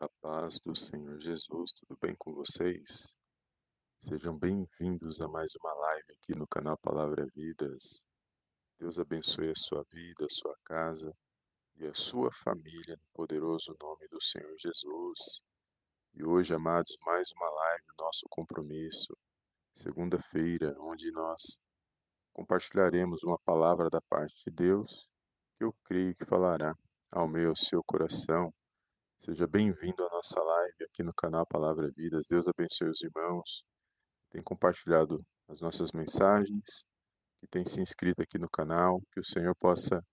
A paz do Senhor Jesus, tudo bem com vocês? Sejam bem-vindos a mais uma live aqui no canal Palavra Vidas. Deus abençoe a sua vida, a sua casa e a sua família no poderoso nome do Senhor Jesus. E hoje, amados, mais uma live, nosso compromisso, segunda-feira, onde nós compartilharemos uma palavra da parte de Deus que eu creio que falará ao meu, ao seu coração Seja bem-vindo à nossa live aqui no canal Palavra Vidas. Deus abençoe os irmãos que têm compartilhado as nossas mensagens, que têm se inscrito aqui no canal. Que o Senhor possa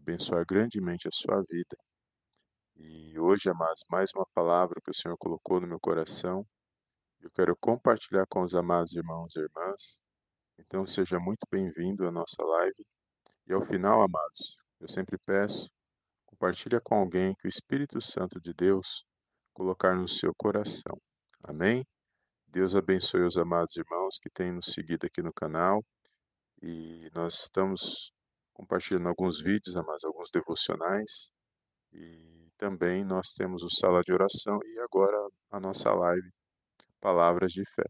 abençoar grandemente a sua vida. E hoje, amados, mais uma palavra que o Senhor colocou no meu coração. Eu quero compartilhar com os amados irmãos e irmãs. Então, seja muito bem-vindo à nossa live. E ao final, amados, eu sempre peço Compartilha com alguém que o Espírito Santo de Deus colocar no seu coração. Amém? Deus abençoe os amados irmãos que têm nos seguido aqui no canal. E nós estamos compartilhando alguns vídeos, amados, alguns devocionais. E também nós temos o Sala de Oração e agora a nossa live Palavras de Fé.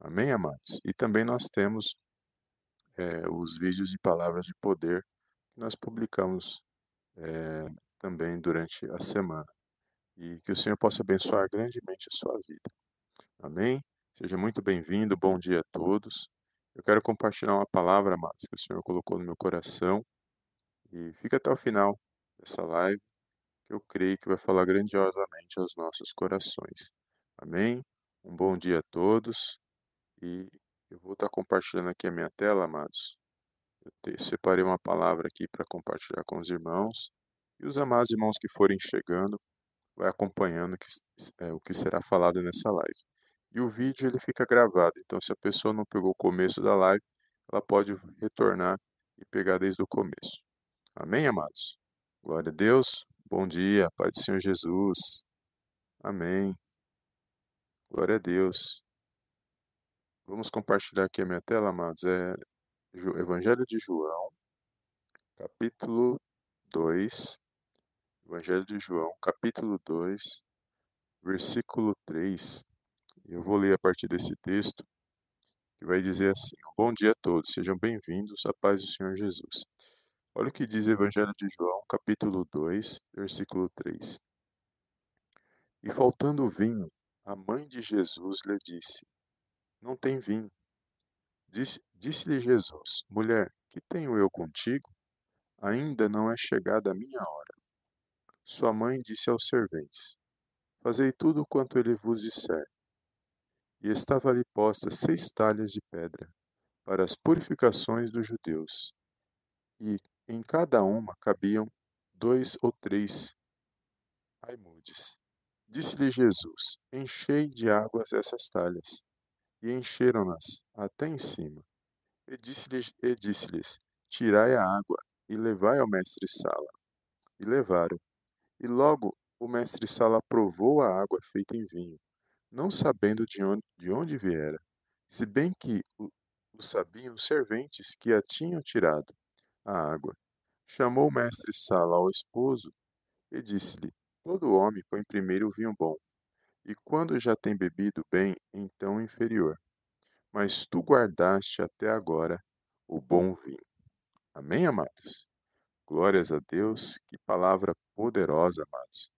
Amém, amados? E também nós temos é, os vídeos de Palavras de Poder que nós publicamos é, também durante a semana. E que o Senhor possa abençoar grandemente a sua vida. Amém? Seja muito bem-vindo, bom dia a todos. Eu quero compartilhar uma palavra, amados, que o Senhor colocou no meu coração. E fica até o final dessa live, que eu creio que vai falar grandiosamente aos nossos corações. Amém? Um bom dia a todos. E eu vou estar compartilhando aqui a minha tela, amados, eu separei uma palavra aqui para compartilhar com os irmãos. E os amados irmãos que forem chegando, vai acompanhando que, é, o que será falado nessa live. E o vídeo ele fica gravado, então se a pessoa não pegou o começo da live, ela pode retornar e pegar desde o começo. Amém, amados? Glória a Deus. Bom dia, Pai do Senhor Jesus. Amém. Glória a Deus. Vamos compartilhar aqui a minha tela, amados. É Evangelho de João, capítulo 2. Evangelho de João, capítulo 2, versículo 3. Eu vou ler a partir desse texto, que vai dizer assim: Bom dia a todos, sejam bem-vindos à paz do Senhor Jesus. Olha o que diz o Evangelho de João, capítulo 2, versículo 3. E faltando vinho, a mãe de Jesus lhe disse: Não tem vinho. Disse-lhe Jesus: Mulher, que tenho eu contigo? Ainda não é chegada a minha hora. Sua mãe disse aos serventes: Fazei tudo quanto ele vos disser. E estava ali posta seis talhas de pedra para as purificações dos judeus, e em cada uma cabiam dois ou três aimudes. Disse-lhe Jesus: Enchei de águas essas talhas e encheram-nas até em cima. E disse-lhes, disse Tirai a água e levai ao mestre-sala. E levaram. E logo o mestre-sala provou a água feita em vinho, não sabendo de onde, de onde viera, se bem que o, o sabiam os serventes que a tinham tirado, a água. Chamou o mestre-sala ao esposo e disse-lhe: Todo homem põe primeiro o vinho bom, e quando já tem bebido bem, então inferior. Mas tu guardaste até agora o bom vinho. Amém, amados? Glórias a Deus, que palavra poderosa, amados.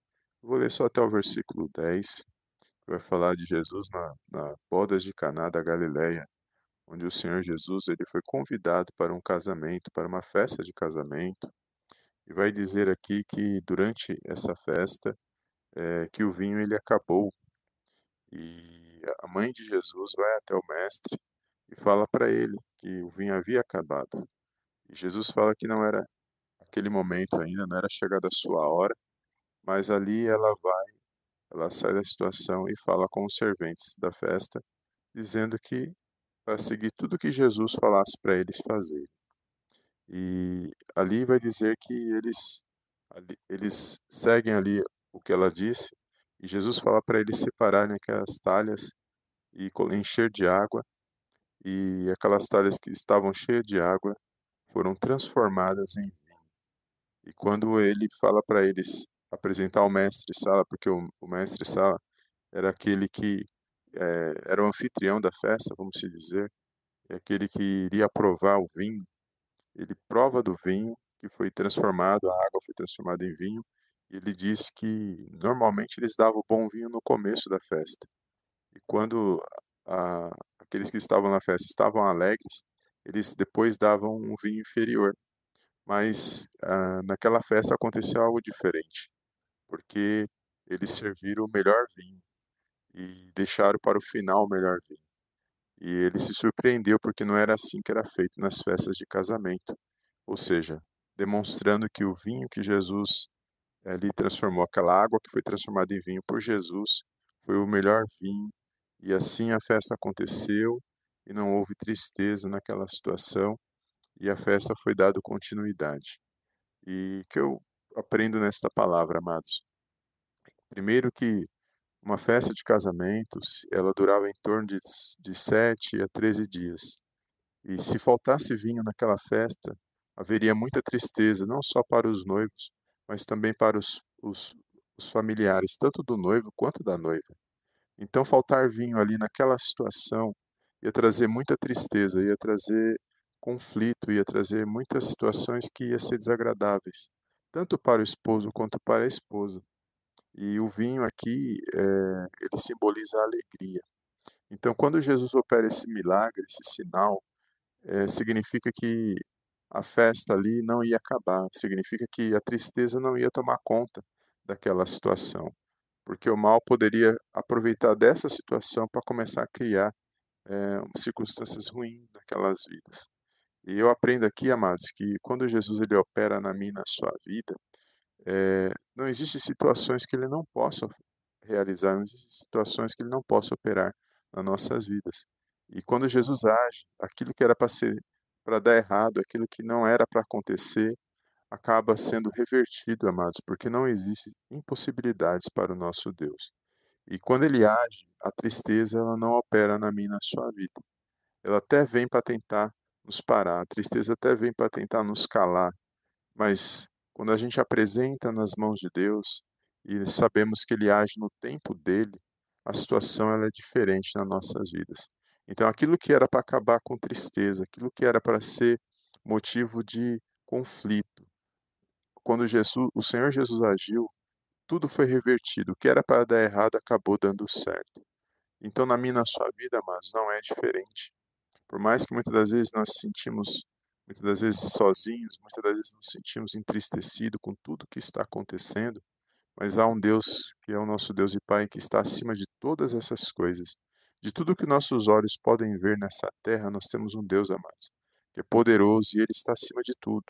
Vou ler só até o versículo 10, que vai falar de Jesus na, na bodas de Caná da Galileia, onde o Senhor Jesus ele foi convidado para um casamento, para uma festa de casamento, e vai dizer aqui que durante essa festa é, que o vinho ele acabou. E a mãe de Jesus vai até o mestre e fala para ele que o vinho havia acabado. E Jesus fala que não era aquele momento ainda, não era chegada a sua hora, mas ali ela vai, ela sai da situação e fala com os serventes da festa, dizendo que para seguir tudo que Jesus falasse para eles fazerem. E ali vai dizer que eles, eles seguem ali o que ela disse, e Jesus fala para eles separarem aquelas talhas e encher de água, e aquelas talhas que estavam cheias de água foram transformadas em vinho. E quando ele fala para eles apresentar o mestre sala, porque o, o mestre sala era aquele que é, era o anfitrião da festa, vamos se dizer, é aquele que iria provar o vinho. Ele prova do vinho que foi transformado, a água foi transformada em vinho. Ele diz que normalmente eles davam bom vinho no começo da festa. E quando a, aqueles que estavam na festa estavam alegres, eles depois davam um vinho inferior. Mas ah, naquela festa aconteceu algo diferente, porque eles serviram o melhor vinho e deixaram para o final o melhor vinho. E ele se surpreendeu porque não era assim que era feito nas festas de casamento. Ou seja, demonstrando que o vinho que Jesus ali transformou, aquela água que foi transformada em vinho por Jesus, foi o melhor vinho. E assim a festa aconteceu e não houve tristeza naquela situação e a festa foi dada continuidade. E que eu aprendo nesta palavra, amados? Primeiro que uma festa de casamentos, ela durava em torno de, de 7 a 13 dias. E se faltasse vinho naquela festa, haveria muita tristeza, não só para os noivos, mas também para os, os, os familiares, tanto do noivo quanto da noiva. Então, faltar vinho ali naquela situação ia trazer muita tristeza, ia trazer conflito, ia trazer muitas situações que iam ser desagradáveis, tanto para o esposo quanto para a esposa. E o vinho aqui, é, ele simboliza a alegria. Então, quando Jesus opera esse milagre, esse sinal, é, significa que a festa ali não ia acabar, significa que a tristeza não ia tomar conta daquela situação, porque o mal poderia aproveitar dessa situação para começar a criar é, circunstâncias ruins naquelas vidas. E eu aprendo aqui, amados, que quando Jesus ele opera na minha na sua vida, é, não existem situações que ele não possa realizar, não existem situações que ele não possa operar nas nossas vidas. E quando Jesus age, aquilo que era para ser para dar errado, aquilo que não era para acontecer, acaba sendo revertido, amados, porque não existe impossibilidades para o nosso Deus. E quando ele age, a tristeza ela não opera na minha na sua vida. Ela até vem para tentar nos parar, a tristeza até vem para tentar nos calar, mas quando a gente apresenta nas mãos de Deus e sabemos que Ele age no tempo dele, a situação ela é diferente nas nossas vidas. Então, aquilo que era para acabar com tristeza, aquilo que era para ser motivo de conflito, quando Jesus, o Senhor Jesus agiu, tudo foi revertido. O que era para dar errado acabou dando certo. Então, na minha na sua vida, mas não é diferente. Por mais que muitas das vezes nós sentimos muitas das vezes sozinhos, muitas das vezes nos sentimos entristecidos com tudo que está acontecendo, mas há um Deus que é o nosso Deus e Pai que está acima de todas essas coisas. De tudo que nossos olhos podem ver nessa terra, nós temos um Deus amado, que é poderoso e Ele está acima de tudo.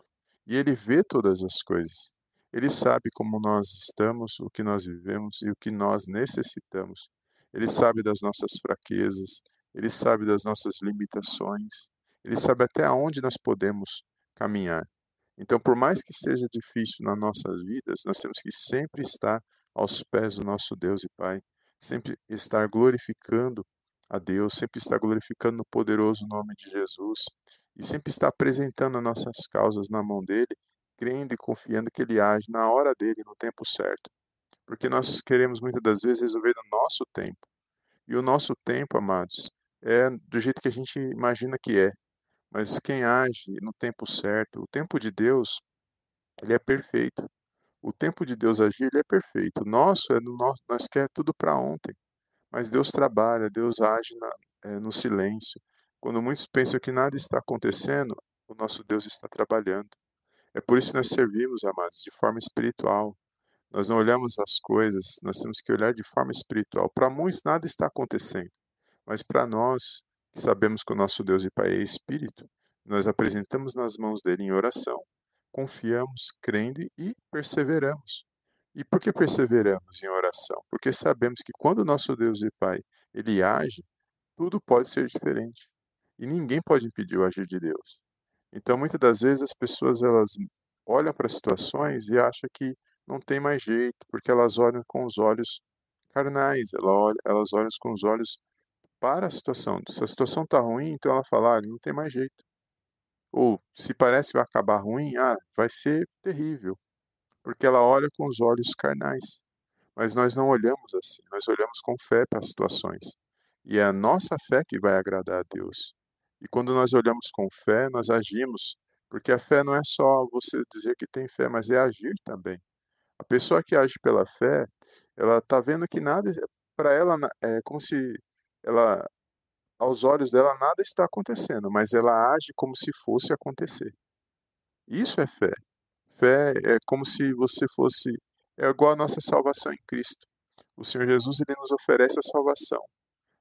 E Ele vê todas as coisas. Ele sabe como nós estamos, o que nós vivemos e o que nós necessitamos. Ele sabe das nossas fraquezas, Ele sabe das nossas limitações, ele sabe até aonde nós podemos caminhar. Então, por mais que seja difícil nas nossas vidas, nós temos que sempre estar aos pés do nosso Deus e Pai, sempre estar glorificando a Deus, sempre estar glorificando o poderoso nome de Jesus e sempre estar apresentando as nossas causas na mão dele, crendo e confiando que ele age na hora dele, no tempo certo. Porque nós queremos muitas das vezes resolver no nosso tempo. E o nosso tempo, amados, é do jeito que a gente imagina que é. Mas quem age no tempo certo, o tempo de Deus, ele é perfeito. O tempo de Deus agir, ele é perfeito. O nosso é no nosso, nós quer tudo para ontem. Mas Deus trabalha, Deus age na, é, no silêncio. Quando muitos pensam que nada está acontecendo, o nosso Deus está trabalhando. É por isso que nós servimos, amados, de forma espiritual. Nós não olhamos as coisas, nós temos que olhar de forma espiritual. Para muitos nada está acontecendo, mas para nós Sabemos que o nosso Deus e Pai é Espírito, nós apresentamos nas mãos dele em oração, confiamos, crendo e perseveramos. E por que perseveramos em oração? Porque sabemos que quando o nosso Deus e Pai ele age, tudo pode ser diferente. E ninguém pode impedir o agir de Deus. Então, muitas das vezes as pessoas elas olham para situações e acham que não tem mais jeito, porque elas olham com os olhos carnais, elas olham com os olhos para a situação. Se a situação está ruim, então ela fala, ah, não tem mais jeito. Ou se parece que vai acabar ruim, ah, vai ser terrível. Porque ela olha com os olhos carnais. Mas nós não olhamos assim, nós olhamos com fé para as situações. E é a nossa fé que vai agradar a Deus. E quando nós olhamos com fé, nós agimos, porque a fé não é só você dizer que tem fé, mas é agir também. A pessoa que age pela fé, ela está vendo que nada, para ela, é como se ela, aos olhos dela, nada está acontecendo, mas ela age como se fosse acontecer. Isso é fé. Fé é como se você fosse, é igual a nossa salvação em Cristo. O Senhor Jesus, ele nos oferece a salvação.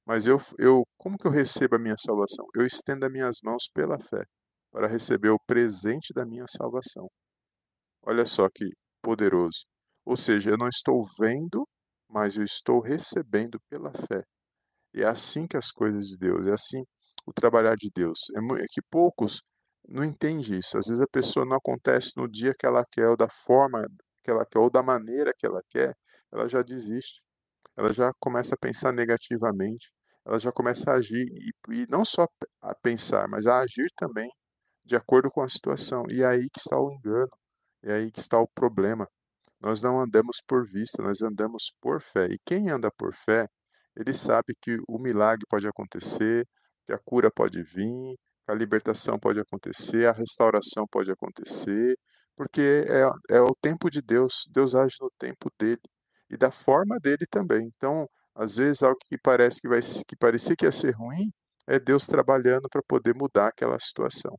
Mas eu, eu, como que eu recebo a minha salvação? Eu estendo as minhas mãos pela fé para receber o presente da minha salvação. Olha só que poderoso. Ou seja, eu não estou vendo, mas eu estou recebendo pela fé. É assim que as coisas de Deus, é assim o trabalhar de Deus. É, é que poucos não entendem isso. Às vezes a pessoa não acontece no dia que ela quer, ou da forma que ela quer, ou da maneira que ela quer, ela já desiste. Ela já começa a pensar negativamente, ela já começa a agir, e, e não só a pensar, mas a agir também de acordo com a situação. E é aí que está o engano, é aí que está o problema. Nós não andamos por vista, nós andamos por fé. E quem anda por fé, ele sabe que o milagre pode acontecer, que a cura pode vir, a libertação pode acontecer, a restauração pode acontecer, porque é, é o tempo de Deus. Deus age no tempo dele e da forma dele também. Então, às vezes, algo que parece que vai que parecia que ia ser ruim, é Deus trabalhando para poder mudar aquela situação.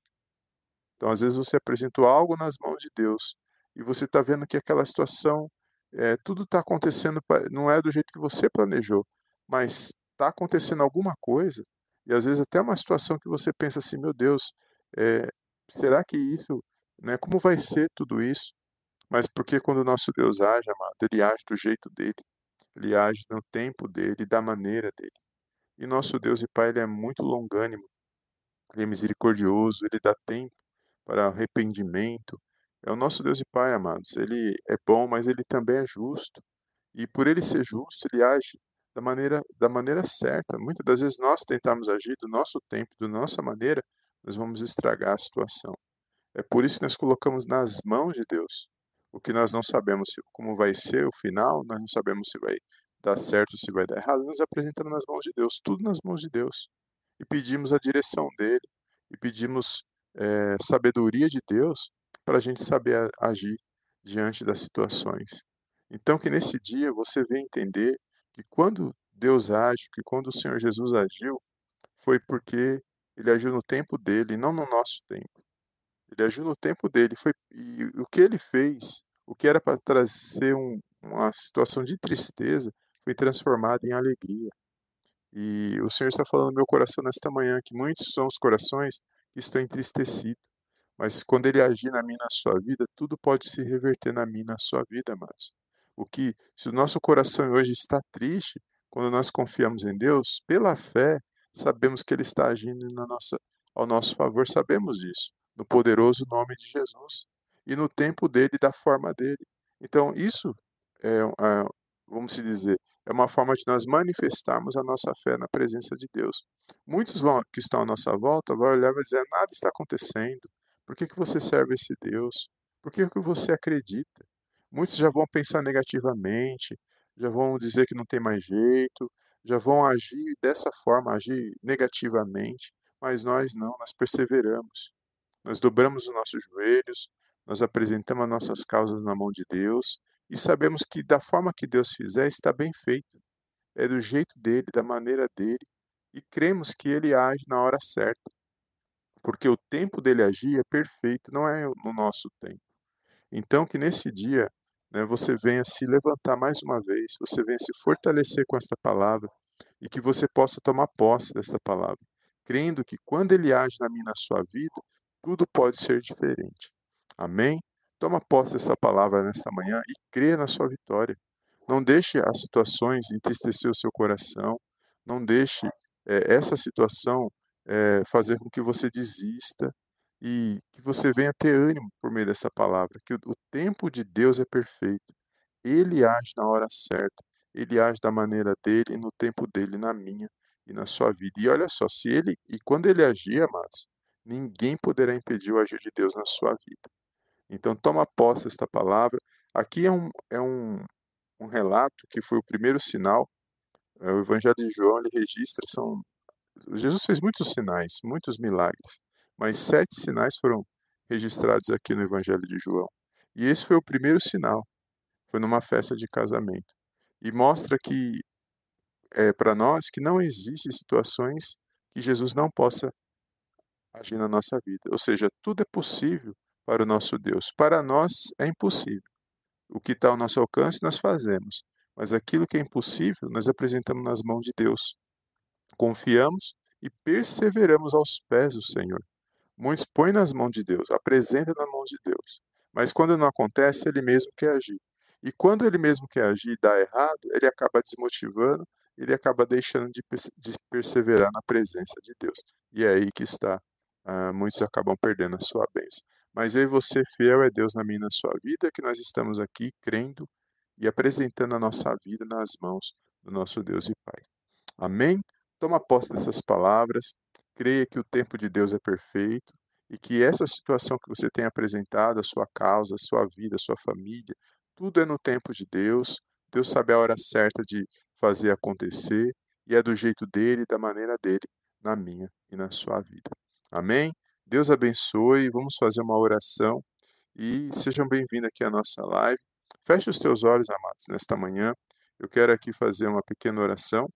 Então, às vezes, você apresentou algo nas mãos de Deus e você está vendo que aquela situação, é, tudo está acontecendo, não é do jeito que você planejou, mas está acontecendo alguma coisa, e às vezes até uma situação que você pensa assim, meu Deus, é, será que isso, né, como vai ser tudo isso? Mas porque quando o nosso Deus age, amado, ele age do jeito dele, ele age no tempo dele, da maneira dele. E nosso Deus e Pai, ele é muito longânimo, ele é misericordioso, ele dá tempo para arrependimento, é o nosso Deus e Pai, amados. Ele é bom, mas ele também é justo. E por ele ser justo, ele age da maneira, da maneira certa. Muitas das vezes nós tentamos agir do nosso tempo, da nossa maneira, nós vamos estragar a situação. É por isso que nós colocamos nas mãos de Deus. O que nós não sabemos como vai ser o final, nós não sabemos se vai dar certo se vai dar errado, nós apresentamos nas mãos de Deus, tudo nas mãos de Deus. E pedimos a direção dele, e pedimos é, sabedoria de Deus para a gente saber agir diante das situações. Então, que nesse dia você venha entender que quando Deus age, que quando o Senhor Jesus agiu, foi porque ele agiu no tempo dele, não no nosso tempo. Ele agiu no tempo dele. Foi, e o que ele fez, o que era para trazer um, uma situação de tristeza, foi transformado em alegria. E o Senhor está falando no meu coração nesta manhã que muitos são os corações que estão entristecidos. Mas quando ele agir na minha na sua vida, tudo pode se reverter na minha na sua vida, amados. O que, se o nosso coração hoje está triste, quando nós confiamos em Deus, pela fé, sabemos que Ele está agindo na nossa, ao nosso favor, sabemos disso, no poderoso nome de Jesus e no tempo dele, da forma dele. Então, isso é, é vamos dizer, é uma forma de nós manifestarmos a nossa fé na presença de Deus. Muitos vão, que estão à nossa volta vão olhar e dizer: nada está acontecendo, por que, que você serve esse Deus? Por que, que você acredita? Muitos já vão pensar negativamente, já vão dizer que não tem mais jeito, já vão agir dessa forma, agir negativamente, mas nós não, nós perseveramos. Nós dobramos os nossos joelhos, nós apresentamos as nossas causas na mão de Deus e sabemos que da forma que Deus fizer está bem feito. É do jeito dele, da maneira dele, e cremos que ele age na hora certa porque o tempo dele agir é perfeito, não é no nosso tempo. Então, que nesse dia né, você venha se levantar mais uma vez, você venha se fortalecer com esta palavra e que você possa tomar posse desta palavra, crendo que quando ele age na minha na sua vida, tudo pode ser diferente. Amém? Toma posse dessa palavra nesta manhã e crê na sua vitória. Não deixe as situações entristecer o seu coração. Não deixe é, essa situação é, fazer com que você desista e que você venha ter ânimo por meio dessa palavra, que o, o tempo de Deus é perfeito. Ele age na hora certa, ele age da maneira dele, no tempo dele, na minha e na sua vida. E olha só, se ele e quando ele agir, amados, ninguém poderá impedir o agir de Deus na sua vida. Então toma posse desta palavra, Aqui é um, é um, um relato que foi o primeiro sinal. É, o Evangelho de João ele registra são Jesus fez muitos sinais, muitos milagres, mas sete sinais foram registrados aqui no Evangelho de João. E esse foi o primeiro sinal, foi numa festa de casamento. E mostra que, é, para nós, que não existem situações que Jesus não possa agir na nossa vida. Ou seja, tudo é possível para o nosso Deus. Para nós é impossível. O que está ao nosso alcance, nós fazemos. Mas aquilo que é impossível, nós apresentamos nas mãos de Deus. Confiamos e perseveramos aos pés do Senhor. Muitos põem nas mãos de Deus, apresentam nas mãos de Deus. Mas quando não acontece, ele mesmo quer agir. E quando ele mesmo quer agir e dá errado, ele acaba desmotivando, ele acaba deixando de, de perseverar na presença de Deus. E é aí que está, uh, muitos acabam perdendo a sua bênção. Mas eu e você, fiel é Deus na minha e na sua vida, que nós estamos aqui crendo e apresentando a nossa vida nas mãos do nosso Deus e Pai. Amém? Toma posse dessas palavras, creia que o tempo de Deus é perfeito e que essa situação que você tem apresentado, a sua causa, a sua vida, a sua família, tudo é no tempo de Deus. Deus sabe a hora certa de fazer acontecer e é do jeito dele, da maneira dele, na minha e na sua vida. Amém? Deus abençoe. Vamos fazer uma oração e sejam bem-vindos aqui à nossa live. Feche os teus olhos, amados, nesta manhã. Eu quero aqui fazer uma pequena oração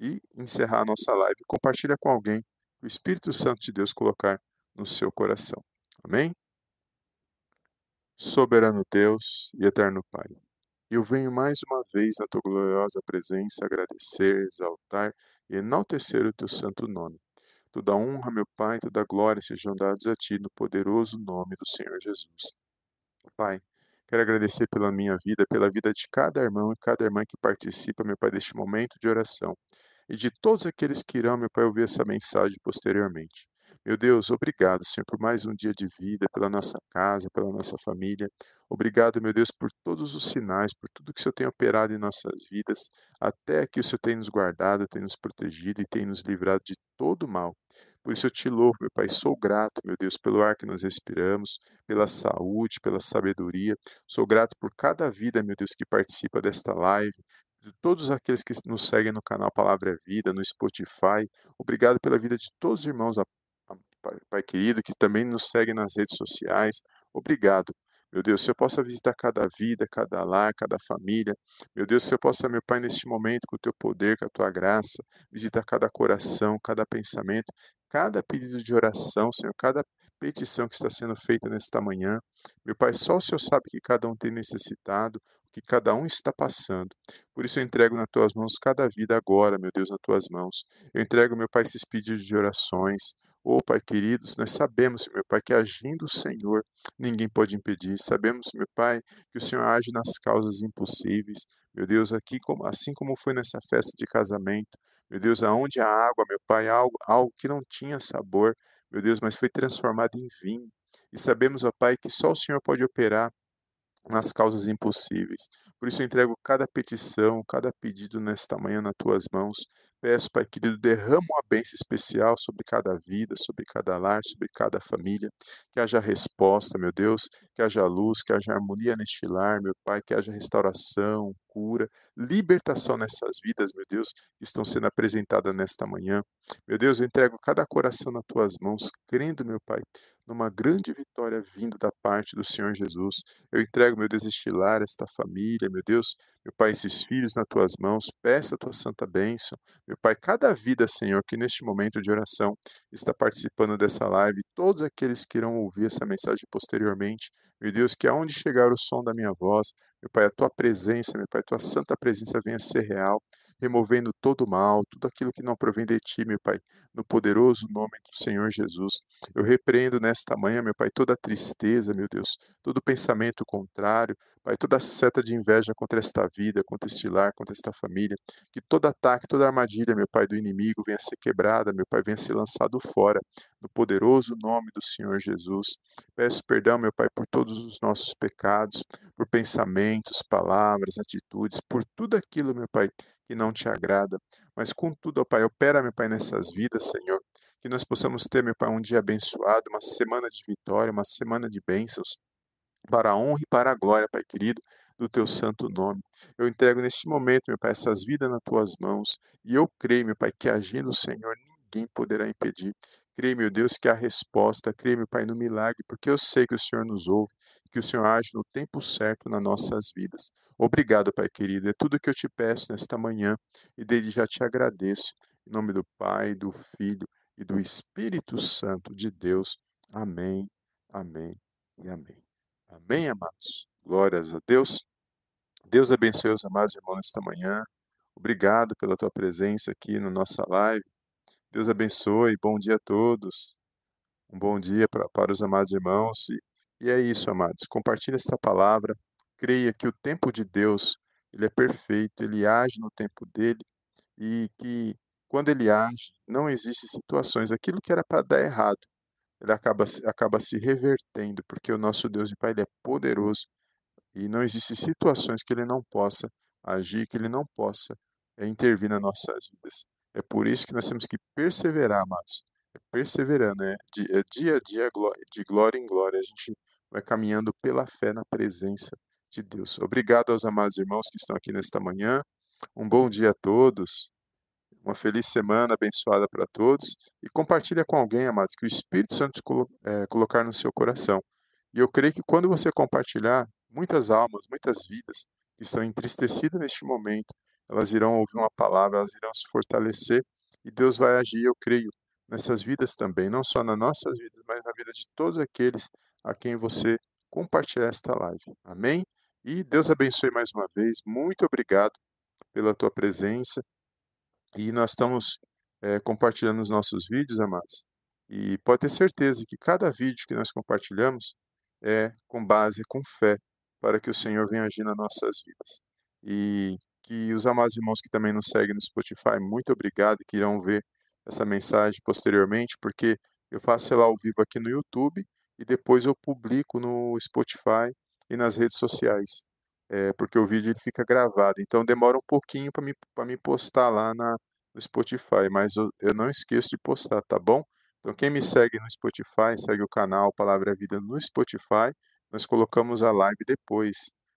e encerrar a nossa live. Compartilha com alguém o Espírito Santo de Deus colocar no seu coração. Amém? Soberano Deus e eterno Pai, eu venho mais uma vez na tua gloriosa presença agradecer, exaltar e enaltecer o teu santo nome. Toda honra, meu Pai, toda glória sejam dados a ti no poderoso nome do Senhor Jesus. Pai, quero agradecer pela minha vida, pela vida de cada irmão e cada irmã que participa, meu Pai, deste momento de oração e de todos aqueles que irão, meu Pai, ouvir essa mensagem posteriormente. Meu Deus, obrigado, Senhor, por mais um dia de vida, pela nossa casa, pela nossa família. Obrigado, meu Deus, por todos os sinais, por tudo que o Senhor tem operado em nossas vidas, até que o Senhor tem nos guardado, tem nos protegido e tem nos livrado de todo mal. Por isso eu te louvo, meu Pai, sou grato, meu Deus, pelo ar que nós respiramos, pela saúde, pela sabedoria. Sou grato por cada vida, meu Deus, que participa desta live, de todos aqueles que nos seguem no canal Palavra é Vida, no Spotify. Obrigado pela vida de todos os irmãos, Pai querido, que também nos seguem nas redes sociais. Obrigado. Meu Deus, se eu possa visitar cada vida, cada lar, cada família. Meu Deus, se eu possa, meu Pai, neste momento, com o teu poder, com a tua graça, visitar cada coração, cada pensamento, cada pedido de oração, Senhor, cada petição que está sendo feita nesta manhã. Meu Pai, só o Senhor sabe que cada um tem necessitado, que cada um está passando. Por isso eu entrego nas tuas mãos cada vida agora, meu Deus, nas tuas mãos. Eu entrego, meu Pai, esses pedidos de orações. Ô oh, Pai queridos, nós sabemos, meu Pai, que agindo o Senhor, ninguém pode impedir. Sabemos, meu Pai, que o Senhor age nas causas impossíveis. Meu Deus, aqui assim como foi nessa festa de casamento, meu Deus, aonde a água, meu Pai, algo, algo que não tinha sabor, meu Deus, mas foi transformado em vinho. E sabemos, ó Pai, que só o Senhor pode operar nas causas impossíveis. Por isso eu entrego cada petição, cada pedido nesta manhã nas tuas mãos. Peço, Pai querido, derrama uma bênção especial sobre cada vida, sobre cada lar, sobre cada família. Que haja resposta, meu Deus, que haja luz, que haja harmonia neste lar, meu Pai, que haja restauração, cura, libertação nessas vidas, meu Deus, que estão sendo apresentadas nesta manhã. Meu Deus, eu entrego cada coração nas tuas mãos, crendo, meu Pai, numa grande vitória vindo da parte do Senhor Jesus. Eu entrego, meu Deus, este lar, esta família, meu Deus, meu Pai, esses filhos nas tuas mãos, peça a tua santa bênção. Meu Pai, cada vida, Senhor, que neste momento de oração está participando dessa live, todos aqueles que irão ouvir essa mensagem posteriormente, meu Deus, que aonde chegar o som da minha voz, meu Pai, a tua presença, meu Pai, a tua santa presença venha ser real, removendo todo o mal, tudo aquilo que não provém de ti, meu Pai, no poderoso nome do Senhor Jesus. Eu repreendo nesta manhã, meu Pai, toda tristeza, meu Deus, todo pensamento contrário, Pai, toda seta de inveja contra esta vida, contra este lar, contra esta família, que todo ataque, toda armadilha, meu Pai, do inimigo venha ser quebrada, meu Pai, venha ser lançado fora, no poderoso nome do Senhor Jesus. Peço perdão, meu Pai, por todos os nossos pecados, por pensamentos, palavras, atitudes, por tudo aquilo, meu Pai, que não te agrada. Mas contudo, ó Pai, opera, meu Pai, nessas vidas, Senhor, que nós possamos ter, meu Pai, um dia abençoado, uma semana de vitória, uma semana de bênçãos, para a honra e para a glória, Pai querido, do teu santo nome. Eu entrego neste momento, meu Pai, essas vidas nas tuas mãos, e eu creio, meu Pai, que agindo Senhor, ninguém poderá impedir. Creio, meu Deus, que a resposta, creio, meu Pai, no milagre, porque eu sei que o Senhor nos ouve, que o Senhor age no tempo certo nas nossas vidas. Obrigado, Pai querido, é tudo que eu te peço nesta manhã, e desde já te agradeço. Em nome do Pai, do Filho e do Espírito Santo de Deus. Amém, amém e amém. Amém, amados? Glórias a Deus. Deus abençoe os amados irmãos nesta manhã. Obrigado pela tua presença aqui na nossa live. Deus abençoe. Bom dia a todos. Um bom dia para, para os amados irmãos. E, e é isso, amados. Compartilhe esta palavra. Creia que o tempo de Deus ele é perfeito. Ele age no tempo dele e que quando ele age não existem situações. Aquilo que era para dar errado ele acaba, acaba se revertendo, porque o nosso Deus de Pai ele é poderoso e não existem situações que ele não possa agir, que ele não possa intervir nas nossas vidas. É por isso que nós temos que perseverar, amados. É perseverando, é, é dia a dia, de glória em glória, a gente vai caminhando pela fé na presença de Deus. Obrigado aos amados irmãos que estão aqui nesta manhã. Um bom dia a todos. Uma feliz semana abençoada para todos e compartilha com alguém, amados, que o Espírito Santo colo é, colocar no seu coração. E eu creio que quando você compartilhar, muitas almas, muitas vidas que estão entristecidas neste momento, elas irão ouvir uma palavra, elas irão se fortalecer e Deus vai agir, eu creio, nessas vidas também, não só nas nossas vidas, mas na vida de todos aqueles a quem você compartilhar esta live. Amém? E Deus abençoe mais uma vez. Muito obrigado pela tua presença. E nós estamos é, compartilhando os nossos vídeos, amados. E pode ter certeza que cada vídeo que nós compartilhamos é com base, com fé, para que o Senhor venha agir nas nossas vidas. E que os amados irmãos que também nos seguem no Spotify, muito obrigado, que irão ver essa mensagem posteriormente, porque eu faço ela ao vivo aqui no YouTube e depois eu publico no Spotify e nas redes sociais é, porque o vídeo ele fica gravado. Então demora um pouquinho para me, me postar lá na, no Spotify, mas eu, eu não esqueço de postar, tá bom? Então quem me segue no Spotify, segue o canal Palavra Vida no Spotify, nós colocamos a live depois,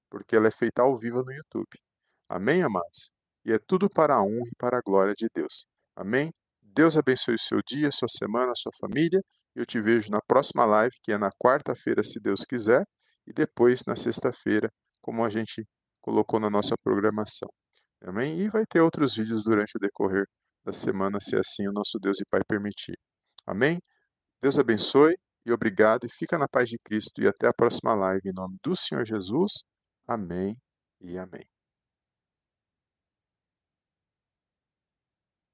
porque ela é feita ao vivo no YouTube. Amém, amados? E é tudo para a honra e para a glória de Deus. Amém? Deus abençoe o seu dia, sua semana, sua família. Eu te vejo na próxima live, que é na quarta-feira, se Deus quiser, e depois na sexta-feira, como a gente colocou na nossa programação. Amém? E vai ter outros vídeos durante o decorrer da semana, se assim o nosso Deus e Pai permitir. Amém? Deus abençoe e obrigado e fica na paz de Cristo e até a próxima live em nome do Senhor Jesus. Amém e amém.